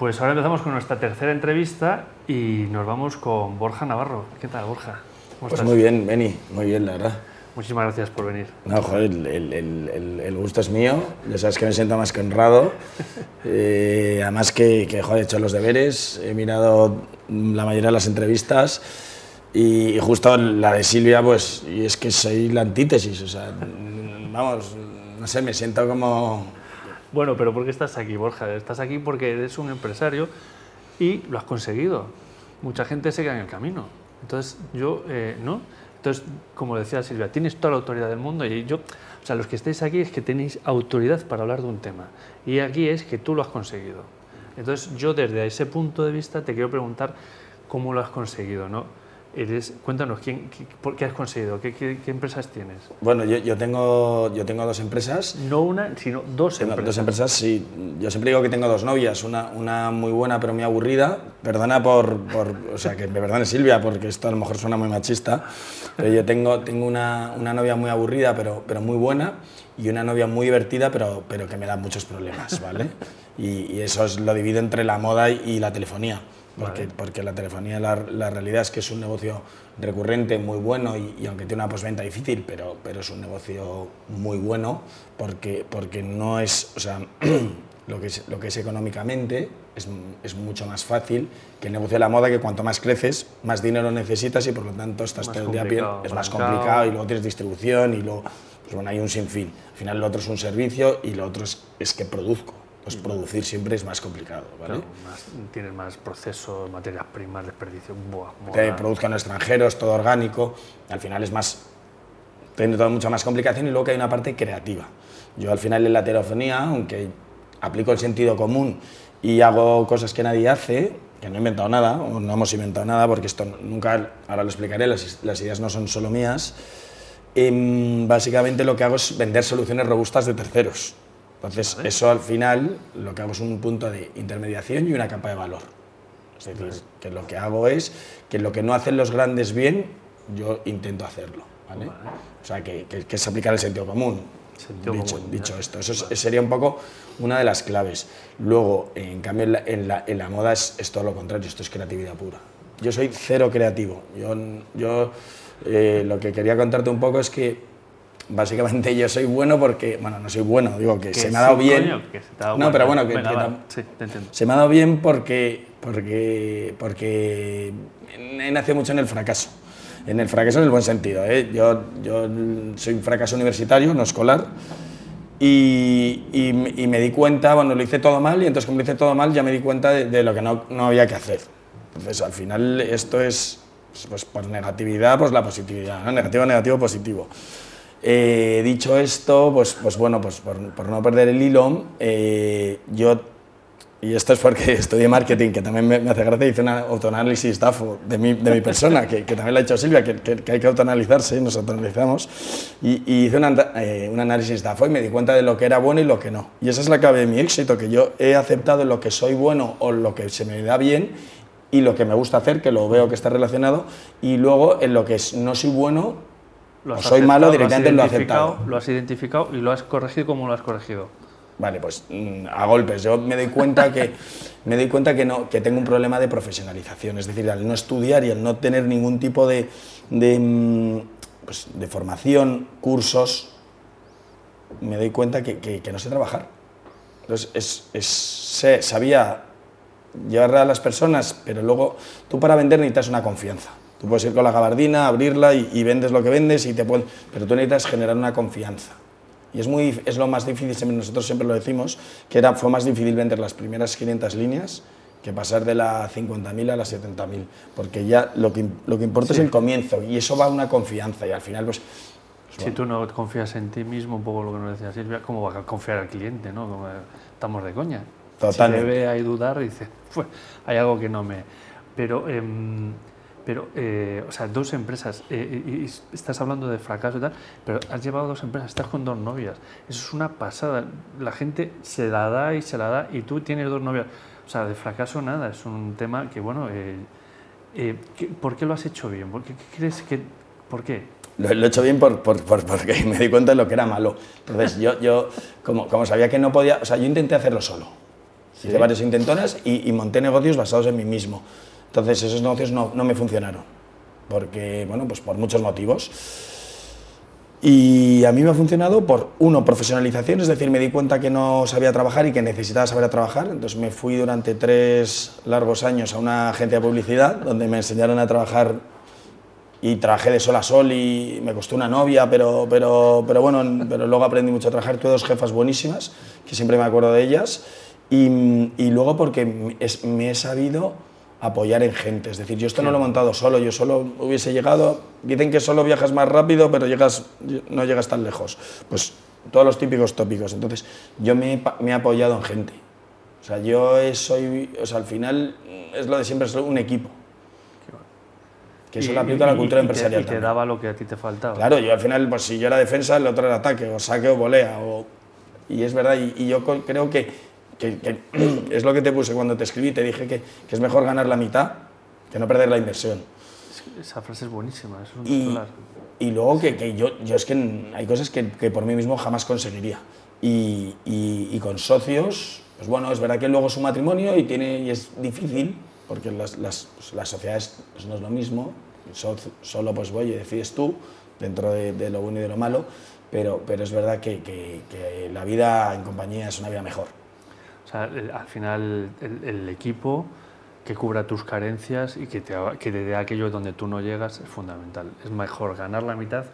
Pues ahora empezamos con nuestra tercera entrevista y nos vamos con Borja Navarro. ¿Qué tal, Borja? pues muy bien, Beni, muy bien, la verdad. Muchísimas gracias por venir. No, joder, el, el, el, gusto es mío, ya sabes que me siento más que honrado. Eh, además que, que, joder, he hecho los deberes, he mirado la mayoría de las entrevistas y, justo la de Silvia, pues, y es que soy la antítesis, o sea, vamos, no sé, me siento como... Bueno, pero ¿por qué estás aquí, Borja? Estás aquí porque eres un empresario y lo has conseguido. Mucha gente se queda en el camino. Entonces, yo, eh, ¿no? Entonces, como decía Silvia, tienes toda la autoridad del mundo y yo, o sea, los que estáis aquí es que tenéis autoridad para hablar de un tema. Y aquí es que tú lo has conseguido. Entonces, yo desde ese punto de vista te quiero preguntar cómo lo has conseguido, ¿no? Eres, cuéntanos, ¿quién, qué, has conseguido? ¿Qué, empresas tienes? Bueno, yo, yo, tengo, yo tengo dos empresas. No una, sino dos empresas. Dos empresas, sí. Yo siempre digo que tengo dos novias, una, una muy buena pero muy aburrida. Perdona por, por, o sea, que me perdone Silvia, porque esto a lo mejor suena muy machista, pero yo tengo, tengo una, una novia muy aburrida pero, pero muy buena y una novia muy divertida pero, pero que me da muchos problemas, ¿vale? y, y eso es, lo divido entre la moda y la telefonía porque, porque la telefonía, la, la, realidad es que es un negocio recurrente, muy bueno y, aunque tiene una postventa difícil, pero, pero es un negocio muy bueno porque, porque no es, o sea, lo que es, lo que es económicamente es, es, mucho más fácil que el negocio de la moda, que cuanto más creces, más dinero necesitas y por lo tanto estás todo el día bien, es más complicado y luego tienes distribución y luego, pues bueno, hay un sinfín. Al final lo otro es un servicio y lo otro es, es que produzco pues producir siempre es más complicado. ¿vale? más, tienes más procesos, materias primas, desperdicio. Buah, que produzcan extranjeros, todo orgánico. Al final es más. Tiene toda mucha más complicación y luego que hay una parte creativa. Yo al final en la telefonía, aunque aplico el sentido común y hago cosas que nadie hace, que no he inventado nada, o no hemos inventado nada, porque esto nunca, ahora lo explicaré, las, las ideas no son solo mías. Em, básicamente lo que hago es vender soluciones robustas de terceros. Entonces, eso al final lo que hago es un punto de intermediación y una capa de valor. Es decir, que lo que hago es que lo que no hacen los grandes bien, yo intento hacerlo. ¿vale? O sea, que, que, es aplicar el sentido común. dicho, dicho esto, eso sería un poco una de las claves. Luego, en cambio, en la, en la, en la moda es, es, todo lo contrario, esto es creatividad pura. Yo soy cero creativo. Yo, yo eh, lo que quería contarte un poco es que básicamente yo soy bueno porque, bueno, no soy bueno, digo que, se me ha dado bien. no, pero bueno, que, se me ha dado bien porque, porque, porque he nacido mucho en el fracaso. En el fracaso en el buen sentido. ¿eh? Yo, yo soy un fracaso universitario, no escolar. Y, y, me di cuenta, bueno, lo hice todo mal y entonces como lo hice todo mal ya me di cuenta de, lo que no, no, había que hacer. Entonces al final esto es, pues por negatividad, pues la positividad, ¿no? negativo, negativo, positivo. Eh, dicho esto, pues, pues bueno, pues por, por no perder el hilo, eh, yo, y esto es porque estudié marketing, que también me, hace gracia, hice un autoanálisis de mi, de mi persona, que, que, también lo ha hecho Silvia, que, que, hay que autoanalizarse, nos autoanalizamos, y, y hice eh, un análisis DAFO y me di cuenta de lo que era bueno y lo que no. Y esa es la clave de mi éxito, que yo he aceptado lo que soy bueno o lo que se me da bien y lo que me gusta hacer, que lo veo que está relacionado, y luego en lo que no soy bueno, lo soy malo, directamente lo, has aceptado. Lo has identificado y lo has corregido como lo has corregido. Vale, pues mm, a golpes. Yo me doy cuenta que me doy cuenta que no que tengo un problema de profesionalización, es decir, al no estudiar y al no tener ningún tipo de, de, mm, pues, de formación, cursos, me doy cuenta que, que, no sé trabajar. Entonces, es, es, sé, sabía llevar a las personas, pero luego tú para vender necesitas una confianza. Tú puedes ir con la gabardina, abrirla y, vendes lo que vendes, y te pueden, pero tú necesitas generar una confianza. Y es, muy, es lo más difícil, nosotros siempre lo decimos, que era, fue más difícil vender las primeras 500 líneas que pasar de las 50.000 a las 70.000, porque ya lo que, lo que importa es el comienzo y eso va a una confianza y al final pues... pues si tú no confías en ti mismo, un poco lo que nos decía Silvia, ¿cómo va a confiar al cliente? ¿no? Como, estamos de coña. Totalmente. Si le ve ahí dudar, dice, pues hay algo que no me... Pero... Eh, pero, eh, o sea, dos empresas, eh, y estás hablando de fracaso y tal, pero has llevado dos empresas, estás con dos novias. Eso es una pasada. La gente se la da y se la da, y tú tienes dos novias. O sea, de fracaso nada, es un tema que, bueno, eh, ¿por qué lo has hecho bien? ¿Por qué, crees que.? ¿Por qué? Lo, he hecho bien por, por, porque me di cuenta de lo que era malo. Entonces, yo, yo como, como sabía que no podía, o sea, yo intenté hacerlo solo Hice varias intentonas y, y, monté negocios basados en mí mismo. Entonces esos negocios no, no me funcionaron, porque, bueno, pues por muchos motivos. Y a mí me ha funcionado por, uno, profesionalización, es decir, me di cuenta que no sabía trabajar y que necesitaba saber trabajar, entonces me fui durante tres largos años a una agencia de publicidad donde me enseñaron a trabajar y trabajé de sol a sol y me costó una novia, pero, pero, pero bueno, pero luego aprendí mucho a trabajar, tuve dos jefas buenísimas, que siempre me acuerdo de ellas, y, y luego porque me he sabido apoyar en gente. Es decir, yo esto no lo he montado solo, yo solo hubiese llegado, dicen que solo viajas más rápido, pero llegas, no llegas tan lejos. Pues todos los típicos tópicos. Entonces, yo me, me he apoyado en gente. O sea, yo soy, o sea, al final es lo de siempre, soy un equipo. Que eso lo aplica a la cultura empresarial. y te daba lo que a ti te faltaba. Claro, yo al final, pues si yo era defensa, el otro era ataque, o saque o volea. O, y es verdad, y yo creo que que, es lo que te puse cuando te escribí, te dije que, que, es mejor ganar la mitad que no perder la inversión. Esa frase es buenísima, es un y, y luego que, que, yo, yo es que hay cosas que, que por mí mismo jamás conseguiría. Y, y, con socios, pues bueno, es verdad que luego es un matrimonio y, tiene, y es difícil, porque las, las, las sociedades pues no es lo mismo, solo pues voy y decides tú, dentro de, de, lo bueno y de lo malo, pero, pero es verdad que, que la vida en compañía es una vida mejor. Sea, al final el, equipo que cubra tus carencias y que te, que te dé aquello donde tú no llegas es fundamental. Es mejor ganar la mitad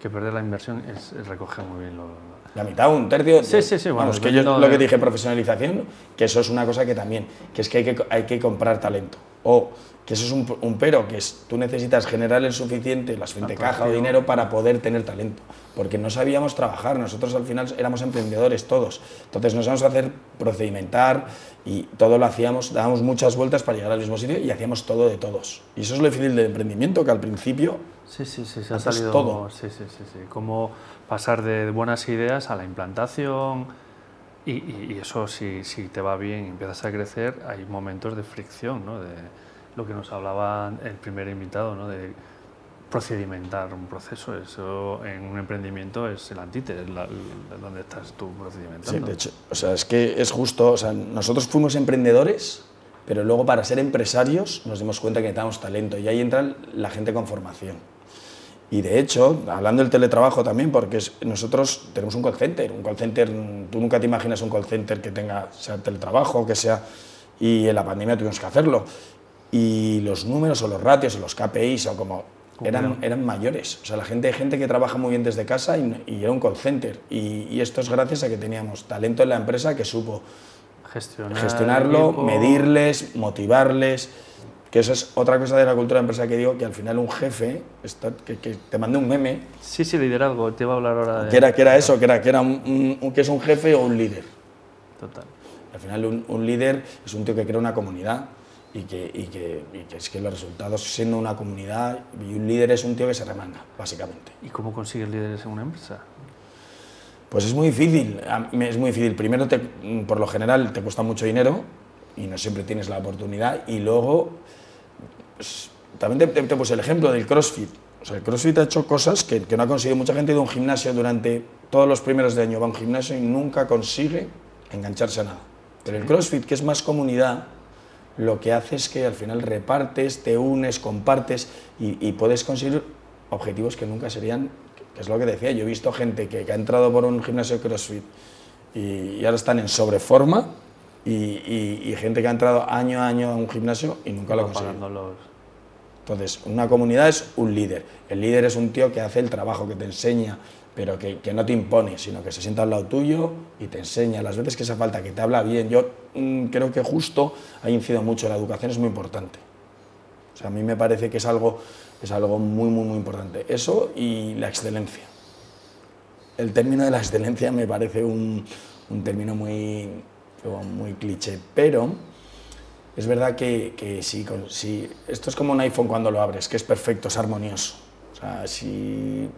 que perder la inversión, es, recoger muy bien lo, La mitad, un tercio. Sí, sí, sí. Bueno, que yo lo que dije, profesionalización, que eso es una cosa que también, que es que hay que, hay que comprar talento. O que eso es un, pero, que es tú necesitas generar el suficiente, la suficiente caja o dinero para poder tener talento, porque no sabíamos trabajar, nosotros al final éramos emprendedores todos, entonces nos íbamos a hacer procedimentar y todo lo hacíamos, dábamos muchas vueltas para llegar al mismo sitio y hacíamos todo de todos. Y eso es lo difícil del emprendimiento, que al principio... Sí, sí, sí, se ha salido todo. Sí, sí, sí, sí, cómo pasar de buenas ideas a la implantación... Y, y, eso, si, si, te va bien y empiezas a crecer, hay momentos de fricción, ¿no? De, lo que nos hablaba el primer invitado, ¿no? de procedimentar un proceso. Eso en un emprendimiento es el antítesis, donde estás tú procedimentando. Sí, de hecho, o sea, es que es justo, o sea, nosotros fuimos emprendedores, pero luego para ser empresarios nos dimos cuenta que necesitábamos talento y ahí entra la gente con formación. Y de hecho, hablando del teletrabajo también, porque nosotros tenemos un call center, un call center, tú nunca te imaginas un call center que tenga, sea teletrabajo, que sea, y en la pandemia tuvimos que hacerlo y los números o los ratios o los KPIs o como eran, eran mayores. O sea, la gente, hay gente que trabaja muy bien desde casa y, era un call center. Y, esto es gracias a que teníamos talento en la empresa que supo gestionarlo, medirles, motivarles. Que eso es otra cosa de la cultura de empresa que digo, que al final un jefe, que, que, te mande un meme. Sí, sí, liderazgo, te iba a hablar ahora de. Que era, que era eso, que, era, que, era un, que es un jefe o un líder. Total. Al final, un, un líder es un tío que crea una comunidad y que, y que, es que los resultados siendo una comunidad y un líder es un tío que se remanga, básicamente. ¿Y cómo consigues líderes en una empresa? Pues es muy difícil, es muy difícil. Primero, te, por lo general, te cuesta mucho dinero y no siempre tienes la oportunidad. Y luego, pues, también te, te, puse el ejemplo del CrossFit. O sea, el CrossFit ha hecho cosas que, que no ha conseguido. Mucha gente de un gimnasio durante todos los primeros de año va a un gimnasio y nunca consigue engancharse a nada. Pero el CrossFit, que es más comunidad, lo que hace es que al final repartes, te unes, compartes y, puedes conseguir objetivos que nunca serían, que es lo que decía, yo he visto gente que, ha entrado por un gimnasio CrossFit y, ahora están en sobreforma y, gente que ha entrado año a año a un gimnasio y nunca lo ha conseguido. Entonces, una comunidad es un líder. El líder es un tío que hace el trabajo, que te enseña, pero que, no te impone, sino que se sienta al lado tuyo y te enseña las veces que hace falta, que te habla bien. Yo mm, creo que justo ha incidido mucho, la educación es muy importante. O sea, a mí me parece que es algo, es algo muy, muy, muy importante. Eso y la excelencia. El término de la excelencia me parece un, un término muy, muy cliché, pero es verdad que, que esto es como un iPhone cuando lo abres, que es perfecto, es armonioso. O sea, si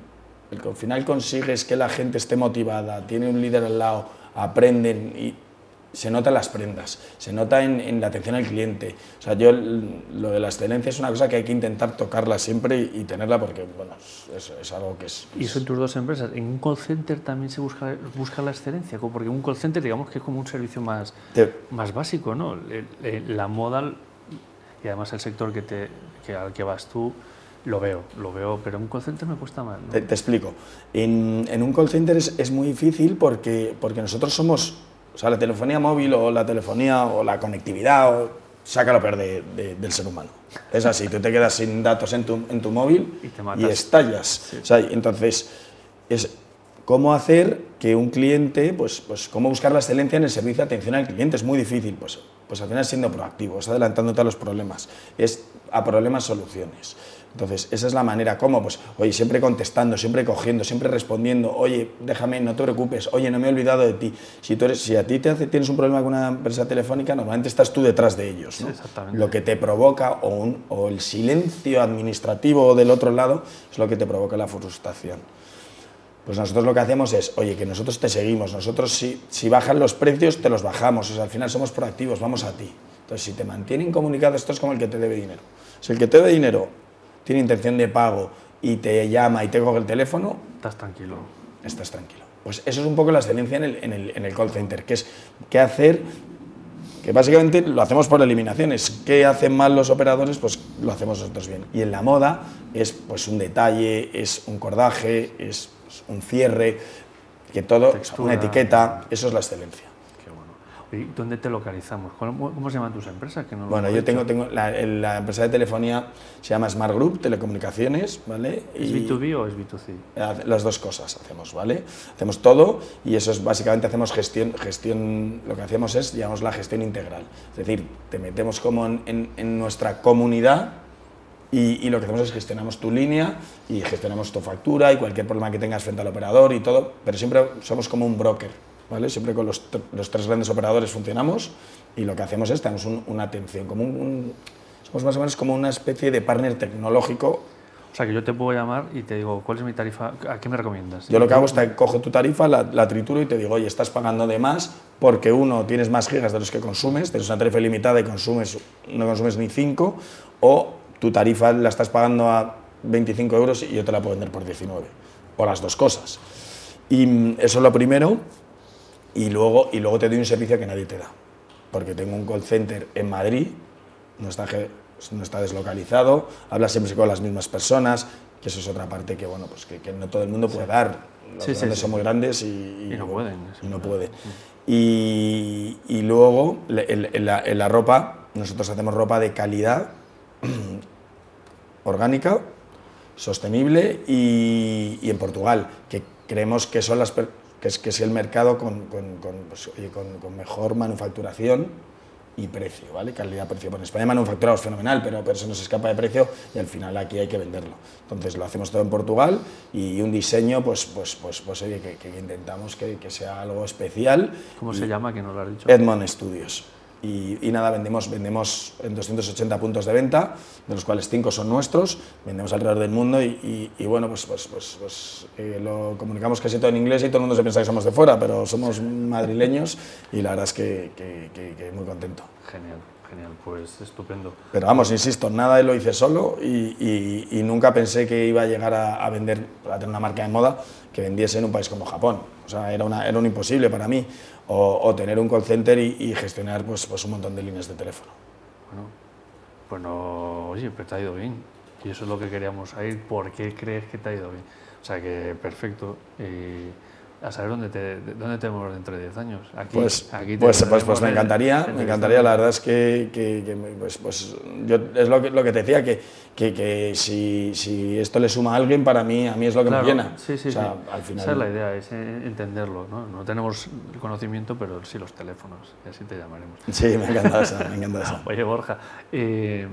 al final consigues que la gente esté motivada, tiene un líder al lado, aprenden y se nota en las prendas, se nota en, la atención al cliente. O sea, yo lo de la excelencia es una cosa que hay que intentar tocarla siempre y, tenerla porque, bueno, es, algo que es... ¿Y eso en tus dos empresas? ¿En un call center también se busca, busca la excelencia? Porque un call center, digamos que es como un servicio más, más básico, ¿no? La moda y además el sector que te, que, al que vas tú, lo veo, lo veo, pero un call center me cuesta más. Te, explico. En, en, un call center es, es, muy difícil porque, porque nosotros somos, o sea, la telefonía móvil o la telefonía o la conectividad, o, saca lo peor de, del ser humano. Es así, tú te quedas sin datos en tu, en tu móvil y, estallas. O sea, entonces, es cómo hacer que un cliente, pues, pues cómo buscar la excelencia en el servicio de atención al cliente. Es muy difícil, pues, pues al final siendo proactivo, es adelantándote a los problemas, es a problemas soluciones. Entonces, esa es la manera, ¿cómo? Pues, oye, siempre contestando, siempre cogiendo, siempre respondiendo, oye, déjame, no te preocupes, oye, no me he olvidado de ti. Si, tú eres, si a ti te hace, tienes un problema con una empresa telefónica, normalmente estás tú detrás de ellos. ¿no? exactamente. Lo que te provoca, o, un, o el silencio administrativo del otro lado, es lo que te provoca la frustración. Pues nosotros lo que hacemos es, oye, que nosotros te seguimos, nosotros si, si bajan los precios, te los bajamos, o sea, al final somos proactivos, vamos a ti. Entonces, si te mantienen comunicado, esto es como el que te debe dinero. Si el que te debe dinero tiene intención de pago y te llama y te coge el teléfono... Estás tranquilo. Estás tranquilo. Pues eso es un poco la excelencia en el, en el, en el call center, que es qué hacer, que básicamente lo hacemos por eliminaciones. ¿Qué hacen mal los operadores? Pues lo hacemos nosotros bien. Y en la moda es pues un detalle, es un cordaje, es un cierre, que todo, una etiqueta, eso es la excelencia. ¿Y dónde te localizamos? ¿Cómo, se llaman tus empresas? Que bueno, yo tengo, tengo la, empresa de telefonía se llama Smart Group, Telecomunicaciones, ¿vale? ¿Es B2B o es B2C? Eh, las dos cosas hacemos, ¿vale? Hacemos todo y eso es básicamente hacemos gestión, gestión lo que hacemos es, llamamos la gestión integral. Es decir, te metemos como en, en, nuestra comunidad y, y, lo que hacemos es gestionamos tu línea y gestionamos tu factura y cualquier problema que tengas frente al operador y todo, pero siempre somos como un broker, Siempre con los, tres grandes operadores funcionamos y lo que hacemos es, tenemos una atención, como un, somos más o menos como una especie de partner tecnológico. O sea, que yo te puedo llamar y te digo, ¿cuál es mi tarifa? ¿A qué me recomiendas? Yo lo que hago es que cojo tu tarifa, la, trituro y te digo, oye, estás pagando de más porque uno, tienes más gigas de los que consumes, tienes una tarifa limitada y consumes, no consumes ni 5, o tu tarifa la estás pagando a 25 euros y yo te la puedo vender por 19, o las dos cosas. Y mm, eso es lo primero y luego, y luego te doy un servicio que nadie te da. Porque tengo un call center en Madrid, no está, no está deslocalizado, habla siempre con las mismas personas, que eso es otra parte que, bueno, pues que, no todo el mundo puede dar. Los grandes son muy grandes y, y no pueden. Y no pueden. Y, y, luego, en la, en la ropa, nosotros hacemos ropa de calidad, orgánica, sostenible y, y, en Portugal, que creemos que son las, que es, que es el mercado con, con, con, pues, con, mejor manufacturación y precio, ¿vale? Calidad-precio. Bueno, en España manufacturamos fenomenal, pero, pero se nos escapa de precio y al final aquí hay que venderlo. Entonces lo hacemos todo en Portugal y un diseño, pues, pues, pues, pues oye, que, que intentamos que, que, sea algo especial. ¿Cómo se llama, que no lo has dicho? Edmond Studios. Y, nada, vendemos, vendemos en 280 puntos de venta, de los cuales 5 son nuestros, vendemos alrededor del mundo y, bueno, pues, pues, pues, pues eh, lo comunicamos casi todo en inglés y todo el mundo se piensa que somos de fuera, pero somos madrileños y la verdad es que, que, que muy contento. Genial. Genial, pues estupendo. Pero vamos, insisto, nada lo hice solo y, y, nunca pensé que iba a llegar a, a, vender, a tener una marca de moda que vendiese en un país como Japón. O sea, era, una, era un imposible para mí. O, o tener un call center y, y, gestionar pues, pues un montón de líneas de teléfono. Bueno, pues no, oye, pero te ha ido bien. Y eso es lo que queríamos saber. ¿Por qué crees que te ha ido bien? O sea, que perfecto. Y a saber dónde te, dónde te vemos dentro de 10 años. Aquí, pues, aquí pues, pues, pues, me encantaría, me encantaría, la verdad es que, que, pues, pues yo, es lo que, lo que te decía, que, que, que si, si, esto le suma a alguien, para mí, a mí es lo que me llena. Sí, sí, o sea, sí. Al final... Esa es la idea, es entenderlo. ¿no? no tenemos el conocimiento, pero sí los teléfonos, y así te llamaremos. Sí, me encanta eso, me encanta eso. Oye, Borja, eh,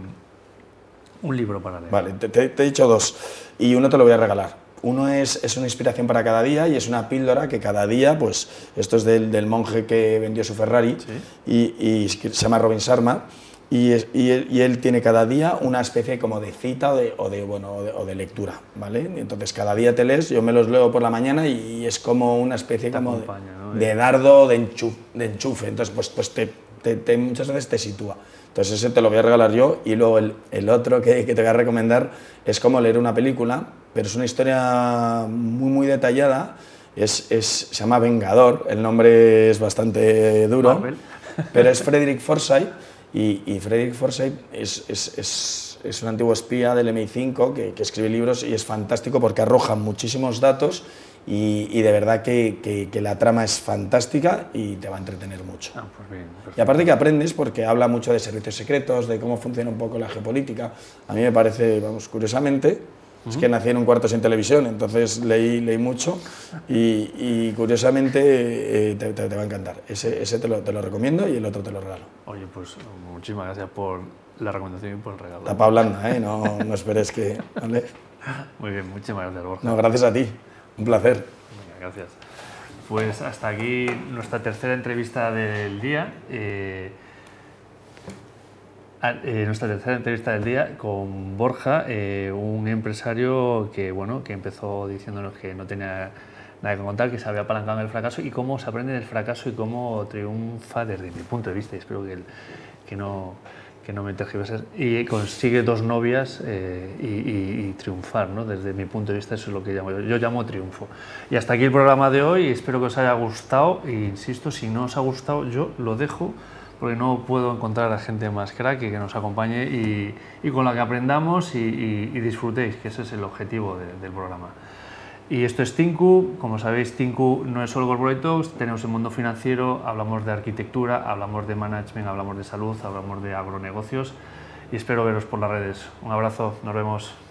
un libro para leer. Vale, te, te he dicho dos, y uno te lo voy a regalar. Uno es, es, una inspiración para cada día y es una píldora que cada día, pues esto es del, del monje que vendió su Ferrari y, y, se llama Robin Sharma y, él, tiene cada día una especie como de cita o de, bueno, o de, lectura, ¿vale? Entonces cada día te lees, yo me los leo por la mañana y, es como una especie como de, dardo, de, enchufe, entonces pues, pues te, muchas veces te sitúa. Entonces ese te lo voy a regalar yo y luego el, otro que, te voy a recomendar es como leer una película, pero es una historia muy muy detallada, es, es, se llama Vengador, el nombre es bastante duro, pero es Frederick Forsyth y, y Frederick Forsyth es, es, es, un antiguo espía del MI5 que, que, escribe libros y es fantástico porque arroja muchísimos datos y, y de verdad que, que, la trama es fantástica y te va a entretener mucho. Ah, pues y aparte que aprendes porque habla mucho de servicios secretos, de cómo funciona un poco la geopolítica. A mí me parece, vamos, curiosamente, es que nací en un cuarto sin televisión, entonces leí, leí mucho y, curiosamente eh, te, va a encantar. Ese, ese te, lo, te, lo, recomiendo y el otro te lo regalo. Oye, pues muchísimas gracias por la recomendación y por el regalo. Tapa blanda, ¿eh? no, no esperes que... ¿vale? Muy bien, muchísimas gracias, Borja. No, gracias a ti, un placer. gracias. Pues hasta aquí nuestra tercera entrevista del día. Eh, Ah, eh, nuestra tercera entrevista del día con Borja, eh, un empresario que, bueno, que empezó diciéndonos que no tenía nada que contar, que se había apalancado en el fracaso y cómo se aprende del fracaso y cómo triunfa desde mi punto de vista. Y espero que, que no que no me tergiverses, y consigue dos novias eh, y, triunfar, ¿no? Desde mi punto de vista eso es lo que llamo yo, yo llamo triunfo. Y hasta aquí el programa de hoy, espero que os haya gustado, e insisto, si no os ha gustado yo lo dejo, porque no puedo encontrar a gente más crack que, nos acompañe y, con la que aprendamos y, disfrutéis, que ese es el objetivo del programa. Y esto es Tinku, como sabéis Tinku no es solo Corporate Talks, tenemos el mundo financiero, hablamos de arquitectura, hablamos de management, hablamos de salud, hablamos de agronegocios y espero veros por las redes. Un abrazo, nos vemos.